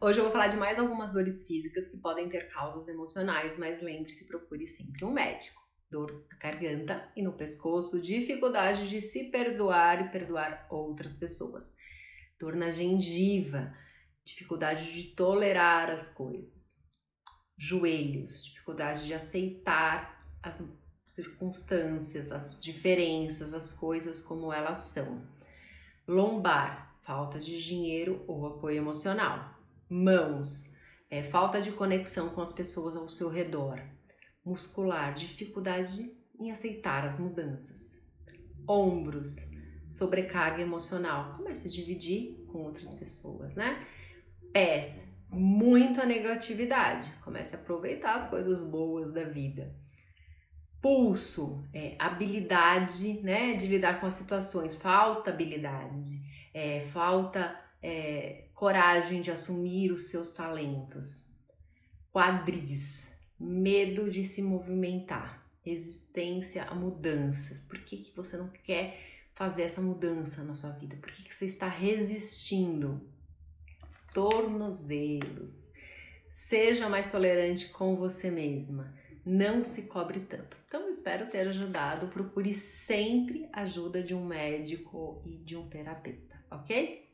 Hoje eu vou falar de mais algumas dores físicas que podem ter causas emocionais, mas lembre-se, procure sempre um médico. Dor na garganta e no pescoço, dificuldade de se perdoar e perdoar outras pessoas. Dor na gengiva, dificuldade de tolerar as coisas. Joelhos, dificuldade de aceitar as circunstâncias, as diferenças, as coisas como elas são. Lombar, falta de dinheiro ou apoio emocional. Mãos, é, falta de conexão com as pessoas ao seu redor. Muscular, dificuldade em aceitar as mudanças. Ombros, sobrecarga emocional. Comece a dividir com outras pessoas, né? Pés, muita negatividade. Comece a aproveitar as coisas boas da vida pulso, é, habilidade, né, de lidar com as situações, falta habilidade, é, falta é, coragem de assumir os seus talentos, quadris, medo de se movimentar, resistência a mudanças. Por que, que você não quer fazer essa mudança na sua vida? Por que, que você está resistindo? Tornozelos. Seja mais tolerante com você mesma não se cobre tanto. Então, espero ter ajudado. Procure sempre ajuda de um médico e de um terapeuta, ok?